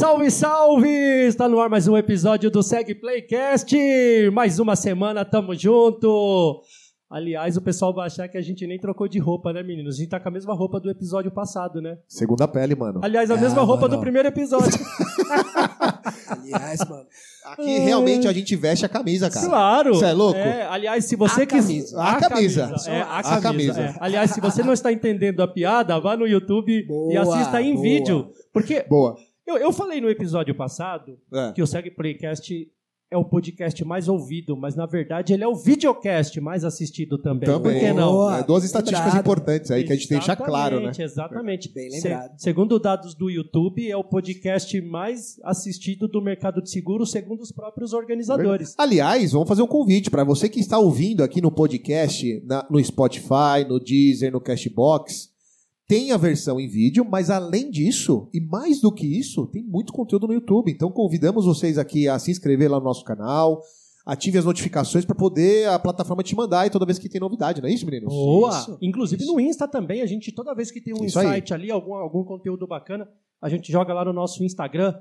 Salve, salve! Está no ar mais um episódio do Segue Playcast. Mais uma semana, tamo junto. Aliás, o pessoal vai achar que a gente nem trocou de roupa, né, meninos? A gente tá com a mesma roupa do episódio passado, né? Segunda pele, mano. Aliás, a Ah, mesma roupa mano. do primeiro episódio. Aliás, mano. Aqui realmente a gente veste a camisa, cara. claro! Cê é louco? aliás, se você A quiser. camisa. A camisa. É, a A camisa. camisa. é. Aliás, se você não está entendendo a piada, vá no YouTube e Boa, assista em boa. vídeo. Porque Boa. Eu, eu falei no episódio passado É. que o Segue Playcast é o podcast mais ouvido, mas na verdade ele é o videocast mais assistido também. Também. Por que não? Boa. É, duas estatísticas lembrado. importantes aí que a gente deixa claro, né? Exatamente, Exatamente. Bem Se- lembrado. segundo dados do YouTube, é o podcast mais assistido do mercado de seguros, segundo os próprios organizadores. Aliás, vamos fazer um convite para você que está ouvindo aqui no podcast, na- no Spotify, no Deezer, no Cashbox. Tem a versão em vídeo, mas além disso, e mais do que isso, tem muito conteúdo no YouTube. Então convidamos vocês aqui a se inscrever lá no nosso canal, ative as notificações para poder a plataforma te mandar aí toda vez que tem novidade, não é isso, meninos? Boa! Isso, Inclusive isso. no Insta também, a gente, toda vez que tem um Isso aí. insight ali, algum, algum conteúdo bacana, a gente joga lá no nosso Instagram,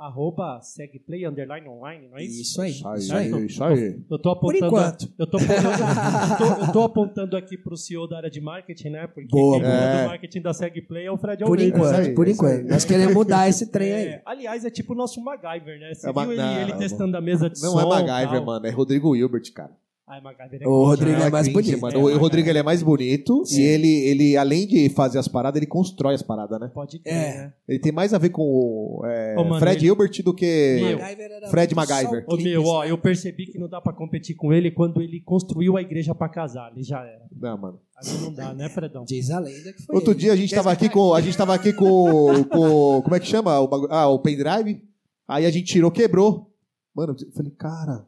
arroba segplay underline online, não é isso? Isso aí. Isso aí, Isso aí. isso aí. Eu tô Por apontando. enquanto. Eu tô apontando, eu tô, eu tô apontando aqui pro CEO da área de marketing, né? Porque Boa, quem boa. do marketing da Segplay é o Fred Por Almeida. Isso enquanto, aí, por enquanto. Nós queremos mudar esse trem aí. É, aliás, é tipo o nosso MacGyver, né? Você É viu ele, não, ele não, testando a mesa de Não som é e MacGyver, tal. mano, é Rodrigo Hilbert, cara. É é O Rodrigo né? é mais cringe, bonito. mano. É, o. Rodrigo ele é mais bonito Sim. e ele, ele, além de fazer as paradas, ele constrói as paradas, né? Pode crer, É. né? Ele tem mais a ver com o é, Ô, mano, Fred ele- Hilbert do que. MacGyver Fred MacGyver. Ô, meu, ó, eu percebi que não dá pra competir com ele quando ele construiu a igreja pra casar. Ele já era. Não, mano. Aí não dá, né, Fredão? Diz a lenda que foi Outro ele. dia a gente tava aqui com. A gente tava aqui com. com como é que chama? O bagu- ah, o pendrive. Aí a gente tirou, quebrou. Mano, eu falei, cara,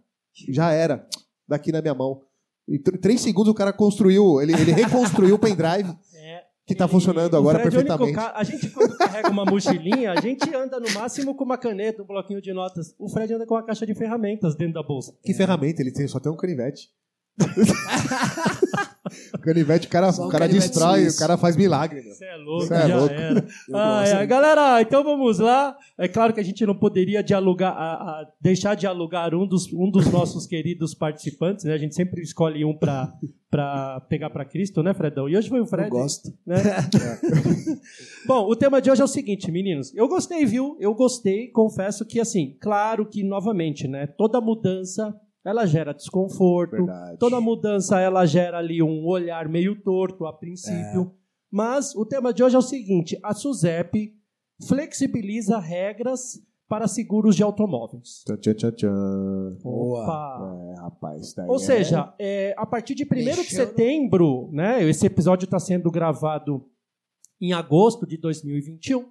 já era. Daqui na minha mão. Em tr- três segundos o cara construiu, ele, ele reconstruiu o pendrive É. que tá Ele- funcionando agora é único perfeitamente. A gente, quando carrega uma mochilinha, a gente anda no máximo com uma caneta, um bloquinho de notas. O Fred anda com uma caixa de ferramentas dentro da bolsa. Que ferramenta? Ele tem, só tem um canivete. o canivete, o cara, o cara suíço. o cara faz milagre. Você é louco, Cê é já louco. era. Ah, gosto, é. Galera, então vamos lá. É claro que a gente não poderia dialogar, a- a- deixar de alugar um dos, um dos nossos queridos participantes, né? A gente sempre escolhe um pra, pra pegar pra Cristo, né, Fredão? E hoje foi o Fred. Eu gosto. né? Bom, o tema de hoje é o seguinte, meninos. Eu gostei, viu? Eu gostei, confesso que, assim, claro que, novamente, né? Toda mudança, ela gera desconforto. Verdade. Toda mudança, ela gera ali um olhar meio torto a princípio. Mas o tema de hoje é o seguinte. A SUSEP flexibiliza regras para seguros de automóveis. Tchan, tchan, tchan, tchan. Boa. Opa! É, rapaz, daí Ou é- seja, é, a partir de 1 de no- setembro, né? Esse episódio está sendo gravado em agosto de 2021.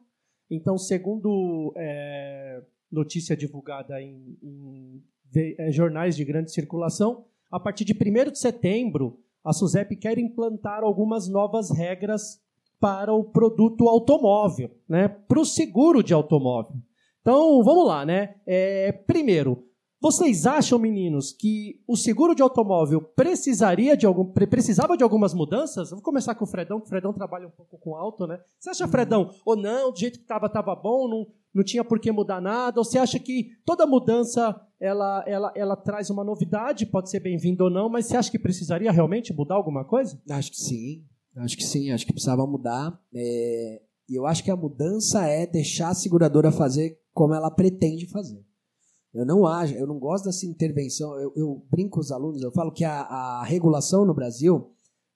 Então, segundo é, notícia divulgada em, em é, jornais de grande circulação, a partir de 1 de setembro, a SUSEP quer implantar algumas novas regras para o produto automóvel, né? Para o seguro de automóvel. Então, vamos lá, né? É, primeiro, vocês acham, meninos, que o seguro de automóvel precisaria de algum, pre- precisava de algumas mudanças? Eu Vou começar com o Fredão, que o Fredão trabalha um pouco com auto, né? Você acha, Fredão, ou não, do jeito que estava, estava bom, não, não tinha por que mudar nada? Ou você acha que toda mudança ela, ela, ela traz uma novidade, pode ser bem-vinda ou não, mas você acha que precisaria realmente mudar alguma coisa? Acho que sim. Acho que sim. Acho que precisava mudar. É, E eu acho que a mudança é deixar a seguradora fazer como ela pretende fazer. Eu não acho, eu não gosto dessa intervenção. Eu, eu brinco com os alunos, eu falo que a, a regulação no Brasil,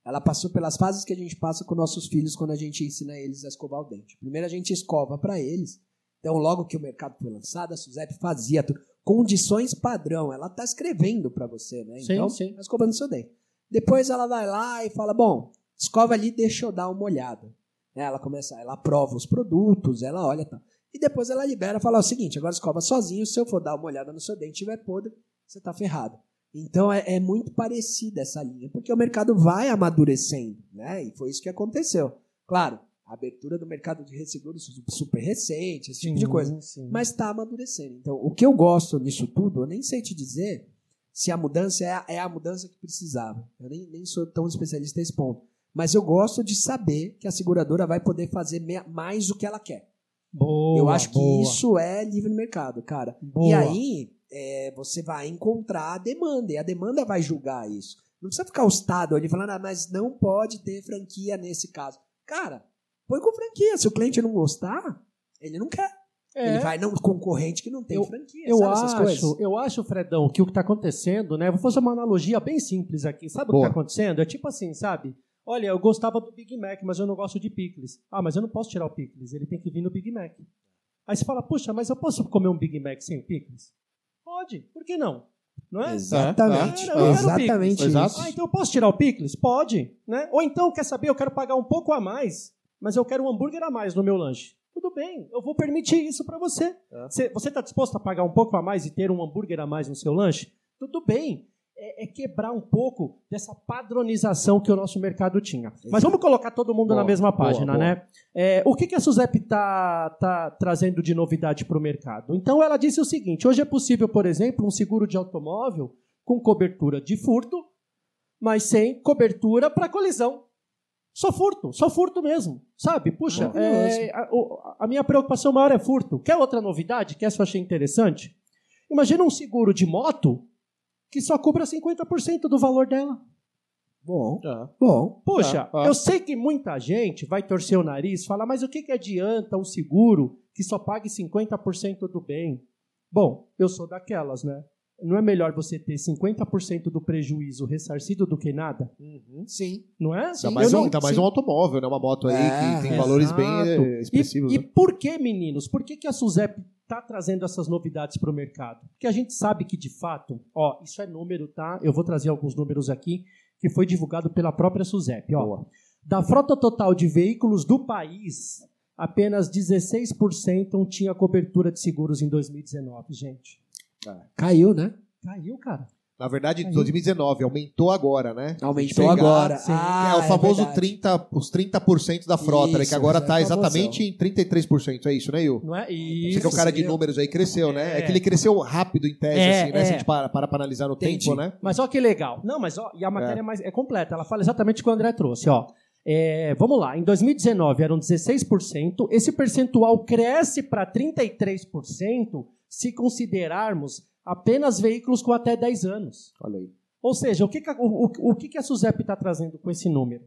ela passou pelas fases que a gente passa com nossos filhos quando a gente ensina eles a escovar o dente. Primeiro a gente escova para eles. Então, logo que o mercado foi lançado, a Suzep fazia tudo. condições padrão. Ela está escrevendo para você, né? Sim, Então, sim. tá escovando seu dente. Depois ela vai lá e fala: bom, escova ali, deixa eu dar uma olhada. Ela começa, ela prova os produtos, ela olha e tal. E depois ela libera e fala o seguinte: agora escova sozinho, se eu for dar uma olhada no seu dente e tiver podre, você tá ferrado. Então é, é muito parecida essa linha, porque o mercado vai amadurecendo, né? E foi isso que aconteceu. Claro, a abertura do mercado de resseguros super recente, esse tipo de coisa. Sim. Mas está amadurecendo. Então, o que eu gosto nisso tudo, eu nem sei te dizer se a mudança é a, é a mudança que precisava. Eu nem, nem sou tão especialista nesse ponto. Mas eu gosto de saber que a seguradora vai poder fazer mais o que ela quer. Boa, eu acho que boa. isso é livre mercado, cara. Boa. E aí, é, você vai encontrar a demanda, e a demanda vai julgar isso. Não precisa ficar o Estado ali falando, ah, mas não pode ter franquia nesse caso. Cara, põe com franquia. Se o cliente não gostar, ele não quer. É. Ele vai num concorrente que não tem Eu- franquia. Eu sabe essas acho, coisas? eu acho, Fredão, que o que está acontecendo, né? Vou fazer uma analogia bem simples aqui. Sabe o Boa. que está acontecendo? É tipo assim, sabe? Olha, eu gostava do Big Mac, mas eu não gosto de picles. Ah, mas eu não posso tirar o picles, ele tem que vir no Big Mac. Aí você fala, puxa, mas eu posso comer um Big Mac sem o picles? Pode, por que não? Não é? Exatamente. É, eu quero Exatamente. Ah, então eu posso tirar o picles? Pode, né? Ou então, quer saber, eu quero pagar um pouco a mais, mas eu quero um hambúrguer a mais no meu lanche. Tudo bem, eu vou permitir isso para você. Cê- Você está disposto a pagar um pouco a mais e ter um hambúrguer a mais no seu lanche? Tudo bem. É, é quebrar um pouco dessa padronização que o nosso mercado tinha. Mas vamos colocar todo mundo Boa, na mesma boa, página, boa. né? É, o que, que a Suzep está tá trazendo de novidade para o mercado? Então, ela disse o seguinte: hoje é possível, por exemplo, um seguro de automóvel com cobertura de furto, mas sem cobertura para colisão. Só furto, só furto mesmo, sabe? Puxa, Maravilhoso. é, a, a minha preocupação maior é furto. Quer outra novidade? Que essa eu achei interessante? Imagina um seguro de moto que só cubra 50% do valor dela. Bom, É. bom. Poxa, Ah, ah. eu sei que muita gente vai torcer o nariz e falar, mas o que, que adianta um seguro que só pague 50% do bem? Bom, eu sou daquelas, né? Não é melhor você ter 50% do prejuízo ressarcido do que nada? Sim. Não é? Ainda mais, Eu um, não- ainda mais sim. um automóvel, né? Uma moto aí É, que tem exato. valores bem eh, E, expressivos. e né? por que, meninos? Por que, que a Suzep está trazendo essas novidades para o mercado? Porque a gente sabe que, de fato, ó, isso é número, tá? Eu vou trazer alguns números aqui que foi divulgado pela própria Suzep. Ó, Boa. da frota total de veículos do país, apenas 16% tinha cobertura de seguros em 2019, gente. Caiu, né? Caiu, cara. Na verdade, em Aí. 2019, aumentou agora, né? Aumentou Pegar, agora. sim. Ah, é o famoso verdade. 30, os 30% da frota, né? Isso, Que agora está é exatamente em 33%. É isso, né, Yu? Não é? Você Isso. que é o cara de números aí, cresceu, né? É É. que ele cresceu rápido em tese, É, assim, né? é. Se a gente para, para analisar no Entendi. tempo, né? Mas olha que legal. Não, mas ó, e a matéria é. mais, é completa. Ela fala exatamente o que o André trouxe. Ó. É, vamos lá. Em 2019 eram 16%. Esse percentual cresce para 33% se considerarmos apenas veículos com até 10 anos. Olha aí. Ou seja, o que, o, o- o que, a Suzep está trazendo com esse número?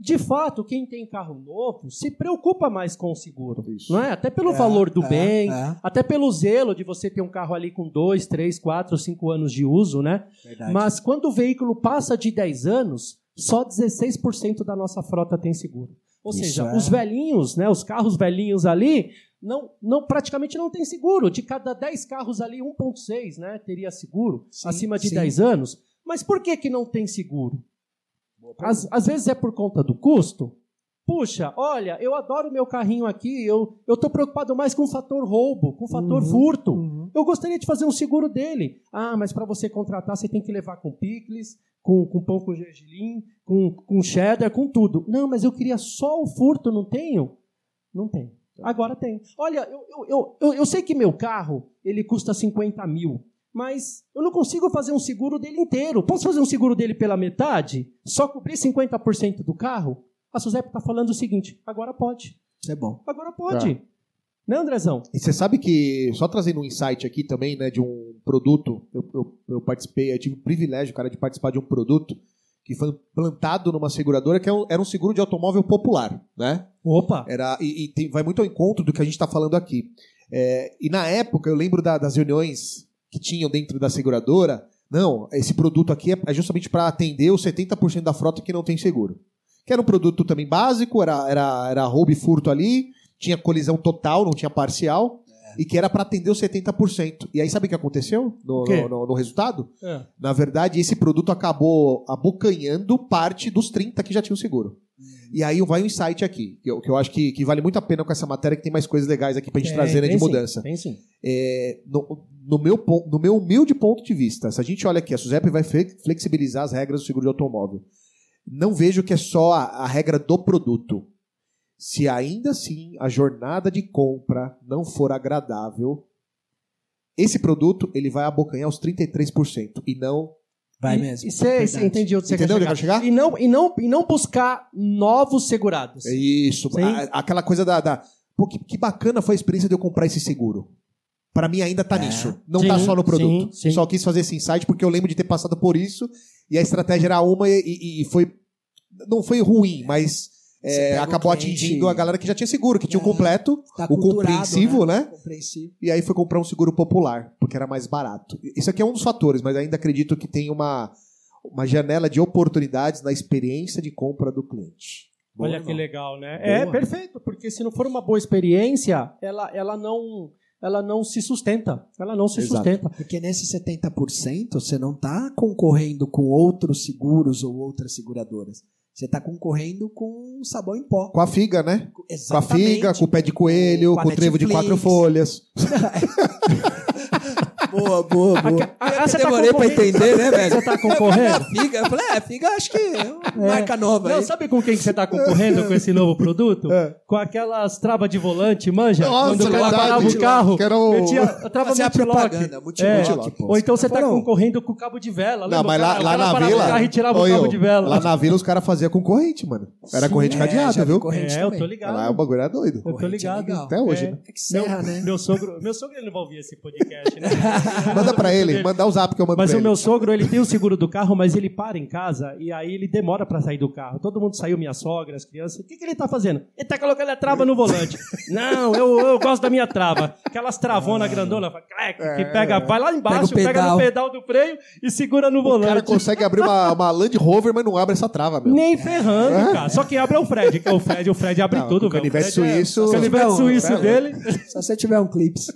De fato, quem tem carro novo se preocupa mais com o seguro. Isso. Não é? Até pelo É, valor do é, bem, é. até pelo zelo de você ter um carro ali com 2, 3, 4, 5 anos de uso, né? Verdade. Mas quando o veículo passa de 10 anos, só 16% da nossa frota tem seguro. Ou Isso seja, é. os velhinhos, né, os carros velhinhos ali, não, não praticamente não tem seguro. De cada 10 carros ali, 1.6 né, teria seguro, Sim, acima de sim. 10 anos. Mas por que, que não tem seguro? Às, às vezes é por conta do custo. Puxa, olha, eu adoro meu carrinho aqui, eu estou preocupado mais com o fator roubo, com o fator Uhum, furto. uhum. Eu gostaria de fazer um seguro dele. Ah, mas para você contratar, você tem que levar com picles, com, com pão com gergelim, com, com cheddar, com tudo. Não, mas eu queria só o furto, não tenho? Não tem. Agora tem. Olha, eu, eu, eu, eu, sei que meu carro ele custa 50 mil, mas eu não consigo fazer um seguro dele inteiro. Posso fazer um seguro dele pela metade? Só cobrir 50% do carro? A Suzep está falando o seguinte: agora pode. Isso é bom. Agora pode. Né, Andrezão? E você sabe que, só trazendo um insight aqui também, né, de um produto, eu, eu, eu participei, eu tive o privilégio, cara, de participar de um produto que foi plantado numa seguradora que é era um seguro de automóvel popular, né? Opa! Era, e e tem- vai muito ao encontro do que a gente está falando aqui. É, e na época, eu lembro da- das reuniões que tinham dentro da seguradora. Não, esse produto aqui é, é justamente para atender os 70% da frota que não tem seguro. Que era um produto também básico, era, era, era roubo e furto ali, tinha colisão total, não tinha parcial, e que era para atender os 70%. E aí, sabe o que aconteceu no, no- no- no resultado? É. Na verdade, esse produto acabou abocanhando parte dos 30 que já tinham seguro. E aí vai um insight aqui, que eu, que eu acho que, que vale muito a pena com essa matéria, que tem mais coisas legais aqui pra gente Tem, trazer né, de sim, mudança. Tem sim. É, no, no meu, no meu humilde ponto de vista, se a gente olha aqui, a Suzep vai fle- flexibilizar as regras do seguro de automóvel. Não vejo que é só a, a regra do produto. Se ainda assim a jornada de compra não for agradável, esse produto ele vai abocanhar os 33% e não Vai e, mesmo. E você Verdade. entendi onde você Entendeu onde quer eu chegar. quero chegar? E não, e, não, e não buscar novos segurados. É isso. A- aquela coisa da, da- pô, que, que bacana foi a experiência de eu comprar esse seguro. Pra mim ainda tá É. nisso. Não Sim, tá só no produto. sim, sim. Só quis fazer esse insight porque eu lembro de ter passado por isso e a estratégia era uma e, e- e foi. Não foi ruim, mas é, acabou cliente- atingindo a galera que já tinha seguro, que tinha o completo, Tá o compreensivo, né? Compreensivo. E aí foi comprar um seguro popular, porque era mais barato. Isso aqui é um dos fatores, mas ainda acredito que tem uma, uma janela de oportunidades na experiência de compra do cliente. Olha Boa, que irmão. legal, né? Boa. É perfeito, porque se não for uma boa experiência, ela, ela não ela não se sustenta. Ela não se Exato. sustenta. Porque nesse 70% você não está concorrendo com outros seguros ou outras seguradoras. Você está concorrendo com sabão em pó. Com a figa, né? Com a Exatamente. figa, com o pé de coelho, Com com, o trevo de quatro folhas. Boa, boa, boa. Ah, eu você tá demorei pra concorrendo? entender, né, velho? Você tá concorrendo? Figa, eu falei, é, figa acho que é uma É. marca nova Não, aí. sabe com quem que você tá concorrendo com esse novo produto? É. Com aquelas travas de volante, manja? Nossa, Quando o cara verdade. parava o carro, Que era o- metia a trava Fazer a multilock. propaganda, multilock, É. Ou então você tá Foram- concorrendo com o cabo de vela. Não, mas lá, lá na vila. o carro e tirava o cabo eu, de vela. Lá na vila os caras faziam com corrente, mano. Era Sim, corrente é, cadeada, viu? corrente É, eu tô ligado. Lá o bagulho era doido. Eu tô é ligado. Até hoje, É. né? É que serra, meu, né? Meu sogro, meu sogro ele não vai ouvir esse podcast, né? Manda pra ele, manda o zap que eu mando Mas pra o ele. meu sogro, ele tem o seguro do carro, mas ele para em casa e aí ele demora pra sair do carro. Todo mundo saiu, minha sogra, as crianças. O que, que ele tá fazendo? Ele tá colocando a trava no volante. Não, eu, eu gosto da minha trava. Aquelas travanas grandona, clec, que pega, vai lá embaixo, Pega o pega, no pedal. do freio e segura no O cara volante. consegue abrir uma, uma Land Rover, mas não abre essa trava, meu. Nem ferrando, cara. Só quem abre é o Fred, que é o Fred, o Fred abre Não, tudo, velho. O canivete é- suíço- O canivete suíço é dele. Só se tiver um clips.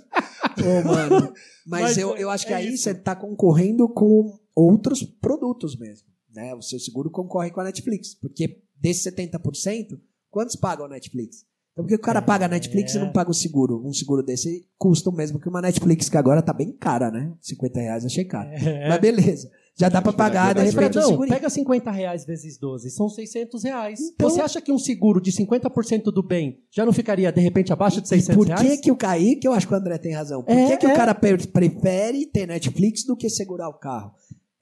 Ô, mano. Mas, Mas eu, é- eu acho que é aí isso. você tá concorrendo com outros produtos mesmo. Né? O seu seguro concorre com a Netflix. Porque desses 70%, quantos pagam a Netflix? Então, por que o cara paga a Netflix e não paga o seguro? Um seguro desse custa o mesmo que uma Netflix, que agora tá bem cara, né? 50 reais achei caro. É. Mas beleza. Já dá pra pagar, de Mas, repente, o Fredão, seguro. pega 50 reais vezes 12, são 600 reais. Então- Você acha que um seguro de 50% do bem já não ficaria, de repente, abaixo de E 600 por que reais? que o Kaique, eu acho que o André tem razão, por É, que, que é. o cara pre- prefere ter Netflix do que segurar o carro?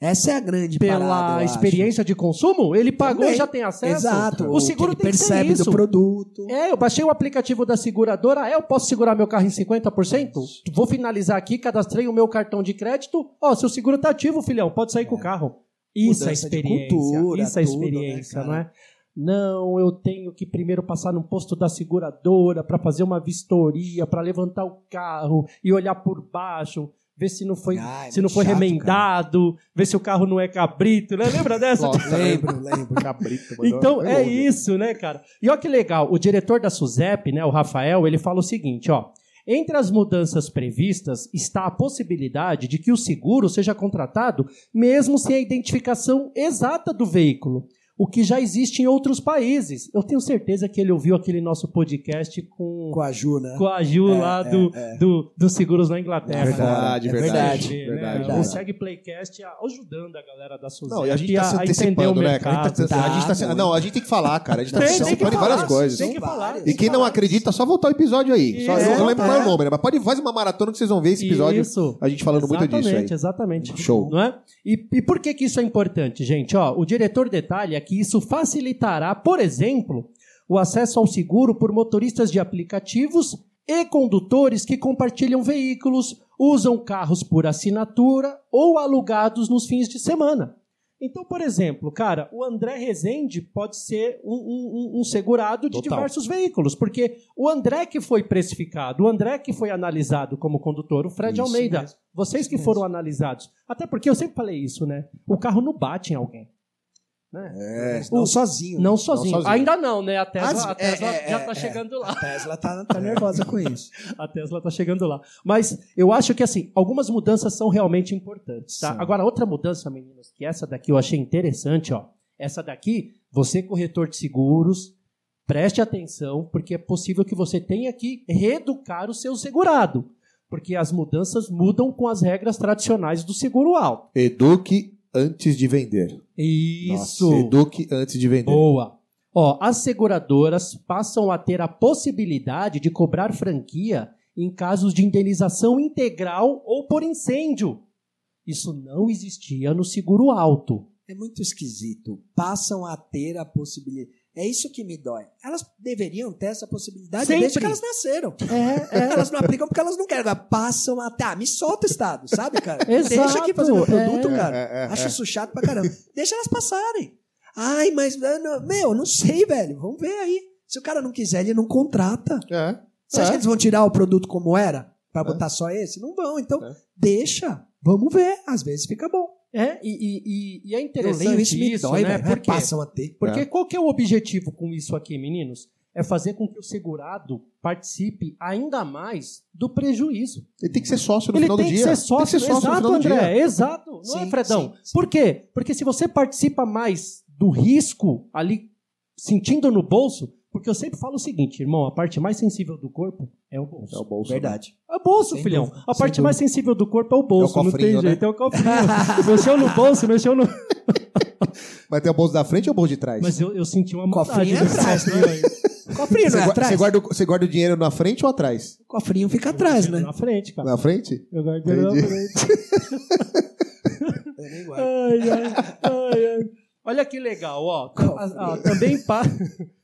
Essa é a grande Pela parada, eu acho. experiência de consumo, ele pagou Também. e já tem acesso. Exato. O seguro que ele tem que ser percebe isso. do produto. É, eu baixei o aplicativo da seguradora. É, eu posso segurar meu carro em 50%? Vou finalizar aqui, cadastrei o meu cartão de crédito. Ó, seu seguro tá ativo, filhão, pode sair com o carro. Isso é Mudança experiência. cultura, isso é tudo, né, experiência, cara? não é? Não, eu tenho que primeiro passar num posto da seguradora para fazer uma vistoria, para levantar o carro e olhar por baixo, ver se não foi, se não foi chato, remendado, ver se o carro não é cabrito, né? Lembra dessa? Nossa, Lembro, lembro. Cabrito, Então é longe. isso, né, cara? E olha que legal, o diretor da SUSEP, né, o Rafael, ele fala o seguinte, ó. Entre as mudanças previstas está a possibilidade de que o seguro seja contratado mesmo sem a identificação exata do veículo, o que já existe em outros países. Eu tenho certeza que ele ouviu aquele nosso podcast com, Com a Ju, né? com a Ju lá é, do, é. do, dos seguros na Inglaterra. Verdade, É verdade. verdade, verdade, né? O Playcast ajudando a galera da SUSEP Não, e a gente tá se a antecipando, né? cara? A gente mercado. tá, a gente tá se- Tá, não, a gente tem que falar, cara. A gente tá Tem, se antecipando em várias falar, coisas. tem que falar. E quem não acredita, só voltar o episódio aí. Só, eu não lembro é. qual é o número, mas pode fazer uma maratona que vocês vão ver esse episódio. Isso. A gente falando muito disso aí. Exatamente, exatamente. Show. Não é? E, e por que, que isso é importante, gente? Ó, o diretor detalha que isso facilitará, por exemplo, o acesso ao seguro por motoristas de aplicativos e condutores que compartilham veículos, usam carros por assinatura ou alugados nos fins de semana. Então, por exemplo, cara, o André Rezende pode ser um, um- um- segurado de Total. diversos veículos, porque o André que foi precificado, o André que foi analisado como condutor, o Fred Isso Almeida, mesmo. vocês que foram analisados. Até porque eu sempre falei isso, né? O carro não bate em alguém. É. Não O- sozinho. Não sozinho. sozinho. Ainda não, né? A Tesla, a Tesla é, é, já é, está é. chegando lá. A Tesla tá, tá nervosa com isso. A Tesla está chegando lá. Mas eu acho que, assim, algumas mudanças são realmente importantes, tá? Agora, outra mudança, meninos, que essa daqui eu achei interessante, ó. Essa daqui, você corretor de seguros, preste atenção, porque é possível que você tenha que reeducar o seu segurado. Porque as mudanças mudam com as regras tradicionais do seguro alto. Eduque antes de vender. Isso! Nossa, eduque antes de vender. Boa. Ó, as seguradoras passam a ter a possibilidade de cobrar franquia em casos de indenização integral ou por incêndio. Isso não existia no seguro alto. É muito esquisito. Passam a ter a possibilidade. É isso que me dói. Elas deveriam ter essa possibilidade Sempre. desde que elas nasceram. É, é. Elas não aplicam porque elas não querem. Agora passam a ter. Ah, me solta o Estado, sabe, cara? Exato, Deixa aqui fazer meu produto, é. cara. É, é, Acho é. isso chato pra caramba. Deixa elas passarem. Ai, mas. ah, não, Meu, não sei, velho. Vamos ver aí. Se o cara não quiser, ele não contrata. É. Você acha que eles vão tirar o produto como era? Pra botar só esse? Não vão. Então, deixa. Vamos ver. Às vezes fica bom. É, e, e, e- é Eu interessante leio isso, me isso, dói, né? velho. Por quê? Passam a ter. Porque É. qual que é o objetivo com isso aqui, meninos? É fazer com que o segurado participe ainda mais do prejuízo. Ele tem que ser sócio no Ele final tem do que dia. ser sócio, Tem que ser sócio no exato, final do André, dia. exato. Não é, Sim, Fredão? sim, sim. Por quê? Porque se você participa mais do risco ali, sentindo no bolso, porque eu sempre falo o seguinte, irmão, a parte mais sensível do corpo é o bolso. É o bolso. Verdade. É o bolso, Sem filhão. dúvida, a parte dúvida. mais sensível do corpo é o bolso. É o não tem né? jeito, é o cofrinho. mexeu no bolso, mexeu no. Mas tem o bolso da frente ou o bolso de trás? Mas eu, eu senti uma Cofrinho maldade é atrás, cofrinho aí. Cofrinho, Você, não é atrás? você guarda, o- você guarda o dinheiro na frente ou atrás? O cofrinho fica atrás, né? Na frente, cara. Na frente? Eu guardo ele na frente. Eu nem guardo. Ai, ai, ai, ai. Olha que legal, ó. Tam- ah, também pa...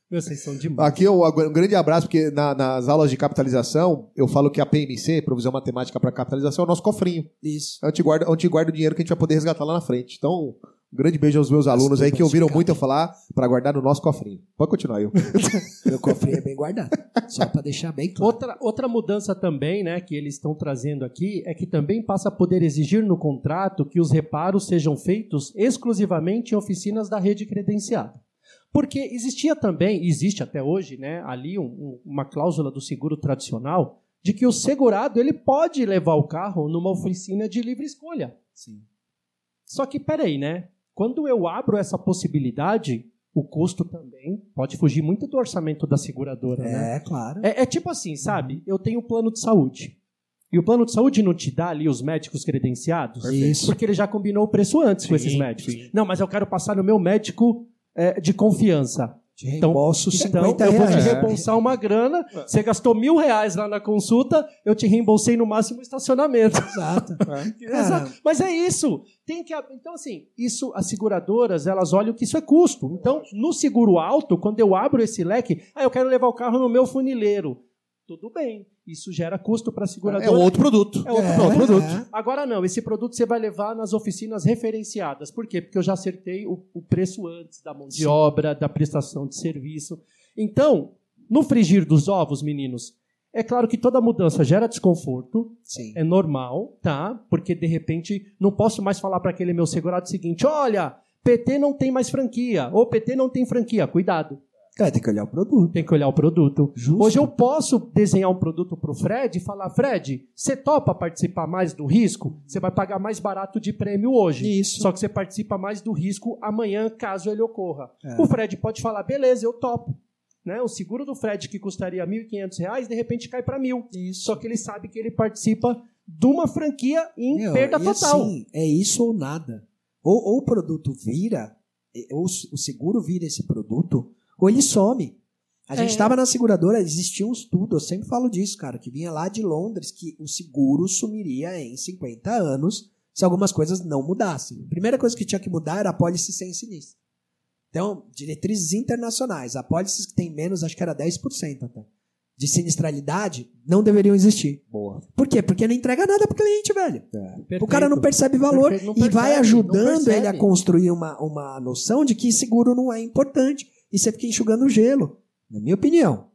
Meu, vocês são demais. Aqui um, um grande abraço, porque na- nas aulas de capitalização, eu falo que a PMC, Provisão Matemática para Capitalização, é o nosso cofrinho. Isso. É onde guarda, onde guarda o dinheiro que a gente vai poder resgatar lá na frente. Então, um grande beijo aos meus alunos aí que ouviram muito eu falar para guardar no nosso cofrinho. Pode continuar, eu. Meu cofrinho é bem guardado. Só pra deixar bem claro. Outra, outra mudança também, né, que eles estão trazendo aqui, é que também passa a poder exigir no contrato que os reparos sejam feitos exclusivamente em oficinas da rede credenciada. Porque existia também, existe até hoje, né, ali um- um- uma cláusula do seguro tradicional de que o segurado ele pode levar o carro numa oficina de livre escolha. Sim. Só que peraí, né? Quando eu abro essa possibilidade, o custo também pode fugir muito do orçamento da seguradora, né? É, claro. É, é tipo assim, sabe? Eu tenho um plano de saúde. E o plano de saúde não te dá ali os médicos credenciados? Isso. Porque ele já combinou o preço antes com Sim, esses médicos. sim. Não, mas eu quero passar no meu médico é, de confiança. Te reembolso Então, 50 eu vou te reembolsar uma grana. Você gastou mil reais lá na consulta, eu te reembolsei no máximo o estacionamento. Exato. Exato. Mas é isso. Tem que, então, assim, isso, as seguradoras, elas olham que isso é custo. Então, no seguro alto, quando eu abro esse leque, ah, eu quero levar o carro no meu funileiro. Tudo bem. Isso gera custo para a seguradora. É outro produto. É outro É, produto. é. Agora não, esse produto você vai levar nas oficinas referenciadas. Por quê? Porque eu já acertei o, o preço antes da mão de obra, da prestação de serviço. Então, no frigir dos ovos, meninos, é claro que toda mudança gera desconforto, Sim. é normal, tá? Porque de repente não posso mais falar para aquele meu segurado o seguinte: olha, PT não tem mais franquia, ou PT não tem franquia, cuidado. Cara, tem que olhar o produto. Tem que olhar o produto. Justo. Hoje eu posso desenhar um produto para o Fred e falar: Fred, você topa participar mais do risco? Você vai pagar mais barato de prêmio hoje. Isso. Só que você participa mais do risco amanhã, caso ele ocorra. É. O Fred pode falar: beleza, eu topo. Né? O seguro do Fred, que custaria R$ 1.500, de repente cai para mil. Isso. Só que ele sabe que ele participa de uma franquia em Meu, perda e total. assim, é isso ou nada. Ou, ou o produto vira, ou o seguro vira esse produto, ou ele some. A gente É. estava na seguradora, existia um estudo, eu sempre falo disso, cara, que vinha lá de Londres, que o seguro sumiria em 50 anos se algumas coisas não mudassem. A primeira coisa que tinha que mudar era a pólice sem sinistro. Então, diretrizes internacionais, apólices que tem menos, acho que era 10% até, de sinistralidade, não deveriam existir. Boa. Por quê? Porque não entrega nada pro cliente, velho. O cara não percebe valor Perfeito, não e vai percebe, ajudando percebe. ele a construir uma, uma noção de que seguro não é importante. E você fica enxugando o gelo. Na minha opinião,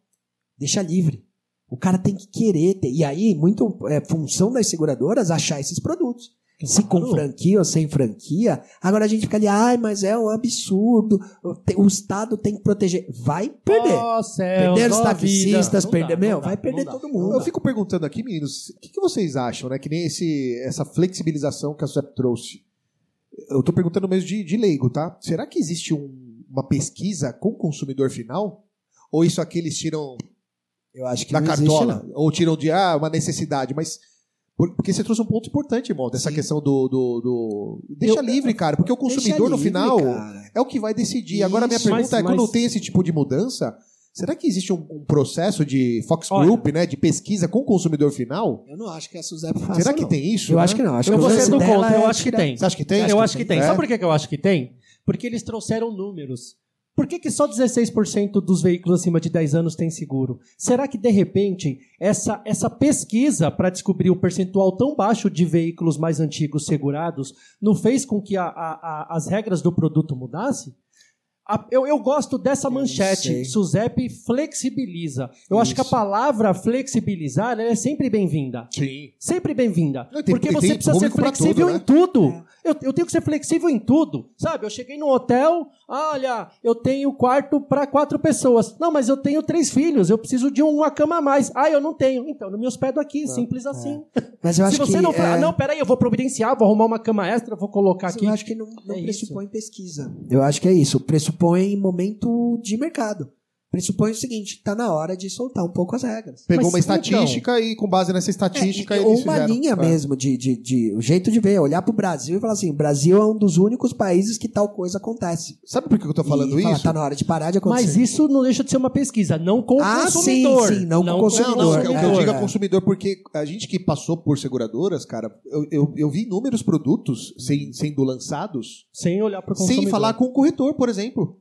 deixa livre. O cara tem que querer ter. E aí, muito é função das seguradoras achar esses produtos. Se com franquia ou sem franquia. Agora a gente fica ali, ai, mas é um absurdo. O Estado tem que proteger. Vai perder. Ó céus, perder os taxistas, perder. dá, meu, dá, vai perder todo mundo. Eu fico perguntando aqui, meninos, o que, que vocês acham, né? Que nem esse, essa flexibilização que a SUSEP trouxe. Eu tô perguntando mesmo de, de leigo, tá? Será que existe um- uma pesquisa com o consumidor final? Ou isso aqui eles tiram Eu acho que da não existe, cartola? não. Ou tiram de, ah, uma necessidade? Mas. por- Porque você trouxe um ponto importante, irmão, dessa Sim. questão do. do, do- Deixa Eu- livre, cara, porque o consumidor no livre, final cara. é o que vai decidir. Agora, a minha Isso, pergunta mas- é: quando mas- tem esse tipo de mudança, será que existe um, um processo de Fox Olha. Group, né, de pesquisa com o consumidor final? Eu não acho que a Suzep faça. será que não. tem isso? Eu né? acho que não. Acho Eu que vou o ser lance do dela contra, eu é acho que tem. Você acha que tem? eu acho que tem. É? Sabe por que que eu acho que tem? Porque eles trouxeram números. Por que, que só 16% dos veículos acima de 10 anos têm seguro? Será que, de repente, essa, essa pesquisa para descobrir o percentual tão baixo de veículos mais antigos segurados não fez com que a, a, a, as regras do produto mudassem? Eu, eu gosto dessa Eu não manchete. sei. Suzep flexibiliza. Eu acho que a Isso. palavra flexibilizar ela é sempre bem-vinda. Sim. Sempre bem-vinda. Não, Porque tem- você tem precisa ser flexível tudo, né? em tudo. Eu, eu tenho que ser flexível em tudo. Sabe? Eu cheguei no hotel, olha, eu tenho quarto para quatro pessoas. Não, mas eu tenho três filhos, eu preciso de uma cama a mais. Ah, eu não tenho. Então, não me hospedo aqui, simples assim. Mas eu Se acho você que. não falar, é, não, peraí, eu vou providenciar, vou arrumar uma cama extra, vou colocar Mas aqui. Eu acho que não, não É isso. pressupõe pesquisa. Eu acho que é isso. Pressupõe momento de mercado. Pressupõe o seguinte: tá na hora de soltar um pouco as regras. Pegou Mas, uma estatística e com base nessa estatística É, ou uma fizeram. linha É. mesmo de, de, de- o jeito de ver, olhar pro Brasil e falar assim: o Brasil é um dos únicos países que tal coisa acontece. Sabe por que eu tô falando e isso? tá na hora de parar de acontecer. Mas isso não deixa de ser uma pesquisa, não com o Ah, consumidor. sim, sim, não com o Não, consumidor. não, o que eu É, digo é. é consumidor, porque a gente que passou por seguradoras, cara, eu, eu, eu vi inúmeros produtos sendo lançados Sem olhar para o consumidor. sem falar com o corretor, por exemplo.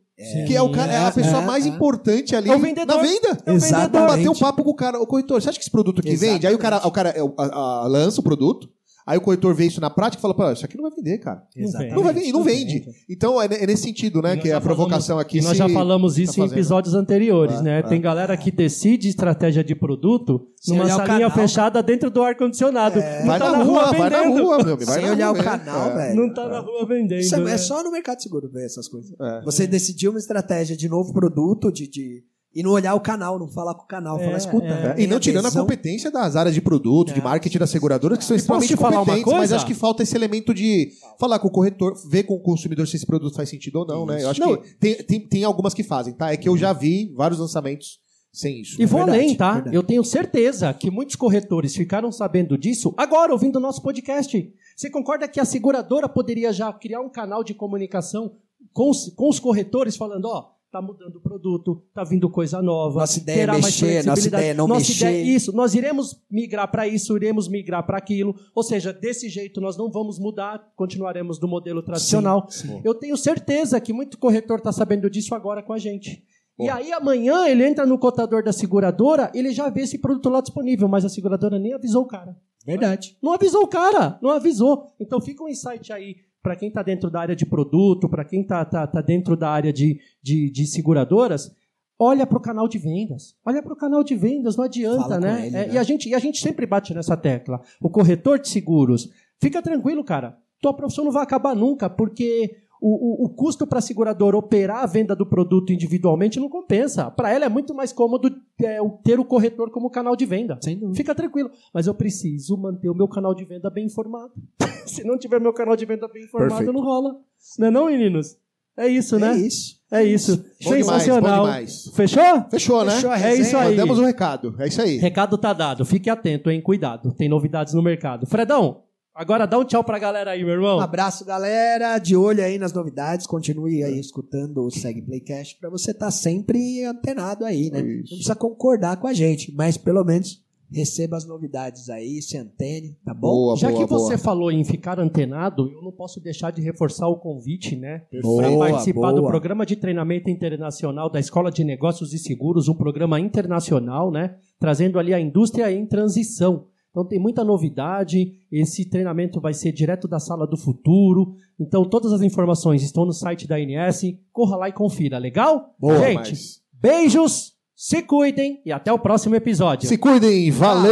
Que é, o cara, é a é, pessoa é, mais é. importante ali É o vendedor. na venda. É o Exatamente. vendedor. Bater um papo com o cara, o corretor, você acha que esse produto aqui vende? Aí o cara, o cara é, o- a- a- lança o produto, aí o corretor vê isso na prática e fala, pô, isso aqui não vai vender, cara. Não Exatamente. Não vai vender, e não vende. Então é, é nesse sentido, né, que é a provocação falamos- aqui. E nós se já falamos isso tá em episódios anteriores, É, né? é. Tem galera que decide estratégia de produto Sem numa salinha canal. fechada dentro do ar-condicionado. Não Vai tá na rua, vai na vendendo. rua, meu amigo. Vai Sem olhar rua, o é. canal, É. velho. Não tá na rua vendendo. Isso é, né? é só no mercado seguro ver essas coisas. É. Você decidir uma estratégia de novo produto, de, de- e não olhar o canal, não falar com o canal, É, falar, escuta. é. tem E não tirando a competência das áreas de produto, de É. marketing da seguradora, que são extremamente competentes, mas acho que falta esse elemento de falar com o corretor, ver com o consumidor se esse produto faz sentido ou não, né? Eu acho Não. que tem, tem, tem algumas que fazem, tá? É que eu já vi vários lançamentos sem isso. E vou Verdade, além, tá? verdade. Eu tenho certeza que muitos corretores ficaram sabendo disso agora, ouvindo o nosso podcast. Você concorda que a seguradora poderia já criar um canal de comunicação com os, com os corretores falando, ó, tá mudando o produto, tá vindo coisa nova. Nossa ideia é terá mais mexer, nossa ideia é não Nossa mexer. ideia- isso, nós iremos migrar para isso, iremos migrar para aquilo. Ou seja, desse jeito nós não vamos mudar, continuaremos do modelo tradicional. Eu tenho certeza que muito corretor está sabendo disso agora com a gente. E aí amanhã ele entra no cotador da seguradora, ele já vê esse produto lá disponível, mas a seguradora nem avisou o cara. Verdade. Não avisou o cara, não avisou. Então fica um insight aí para quem está dentro da área de produto, para quem está tá, tá dentro da área de, de, de seguradoras, olha para o canal de vendas. Olha para o canal de vendas, não adianta, né? ele, É, né? E, a gente, e a gente sempre bate nessa tecla. O corretor de seguros, fica tranquilo, cara. Tua profissão não vai acabar nunca, porque o, o, o custo para a seguradora operar a venda do produto individualmente não compensa. Para ela é muito mais cômodo é, o- ter o corretor como canal de venda. Sem dúvida. Fica tranquilo. Mas eu preciso manter o meu canal de venda bem informado. Se não tiver meu canal de venda bem informado, Perfeito. não rola. Não é não, meninos? É isso, né? É isso. É isso. Bom demais, Sensacional. bom demais. Fechou? Fechou, né? Fechou a É isso aí. Mandamos o recado. É isso aí. Recado tá dado. Fique atento, hein? Cuidado. Tem novidades no mercado. Fredão, agora dá um tchau pra galera aí, meu irmão. Um abraço, galera. De olho aí nas novidades. Continue aí escutando o Seg Playcast pra você estar sempre antenado aí, né? Não Isso. precisa concordar com a gente, mas pelo menos receba as novidades aí, se antene, tá bom? Boa, Já boa, que você boa. falou em ficar antenado, eu não posso deixar de reforçar o convite, né? Boa, Para participar do programa de treinamento internacional da Escola de Negócios e Seguros, um programa internacional, né? Trazendo ali a indústria em transição. Então tem muita novidade. Esse treinamento vai ser direto da sala do futuro. Então todas as informações estão no site da ANS. Corra lá e confira, legal? Boa, Gente, mas- beijos, se cuidem e até o próximo episódio. Se cuidem. Valeu.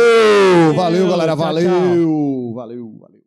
Valeu, Valeu, galera. tchau, Valeu. Valeu, valeu.